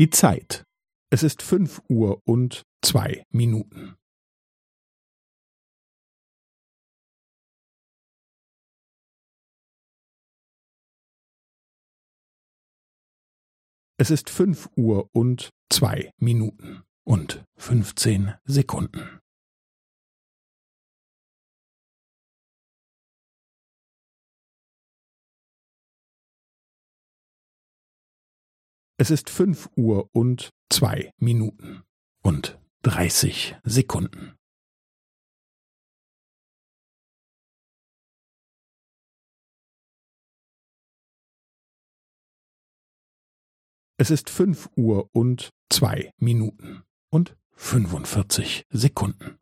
Die Zeit. Es ist fünf Uhr und zwei Minuten. Es ist fünf Uhr und zwei Minuten und fünfzehn Sekunden. Es ist fünf Uhr und zwei Minuten und dreißig Sekunden. Es ist fünf Uhr und zwei Minuten und fünfundvierzig Sekunden.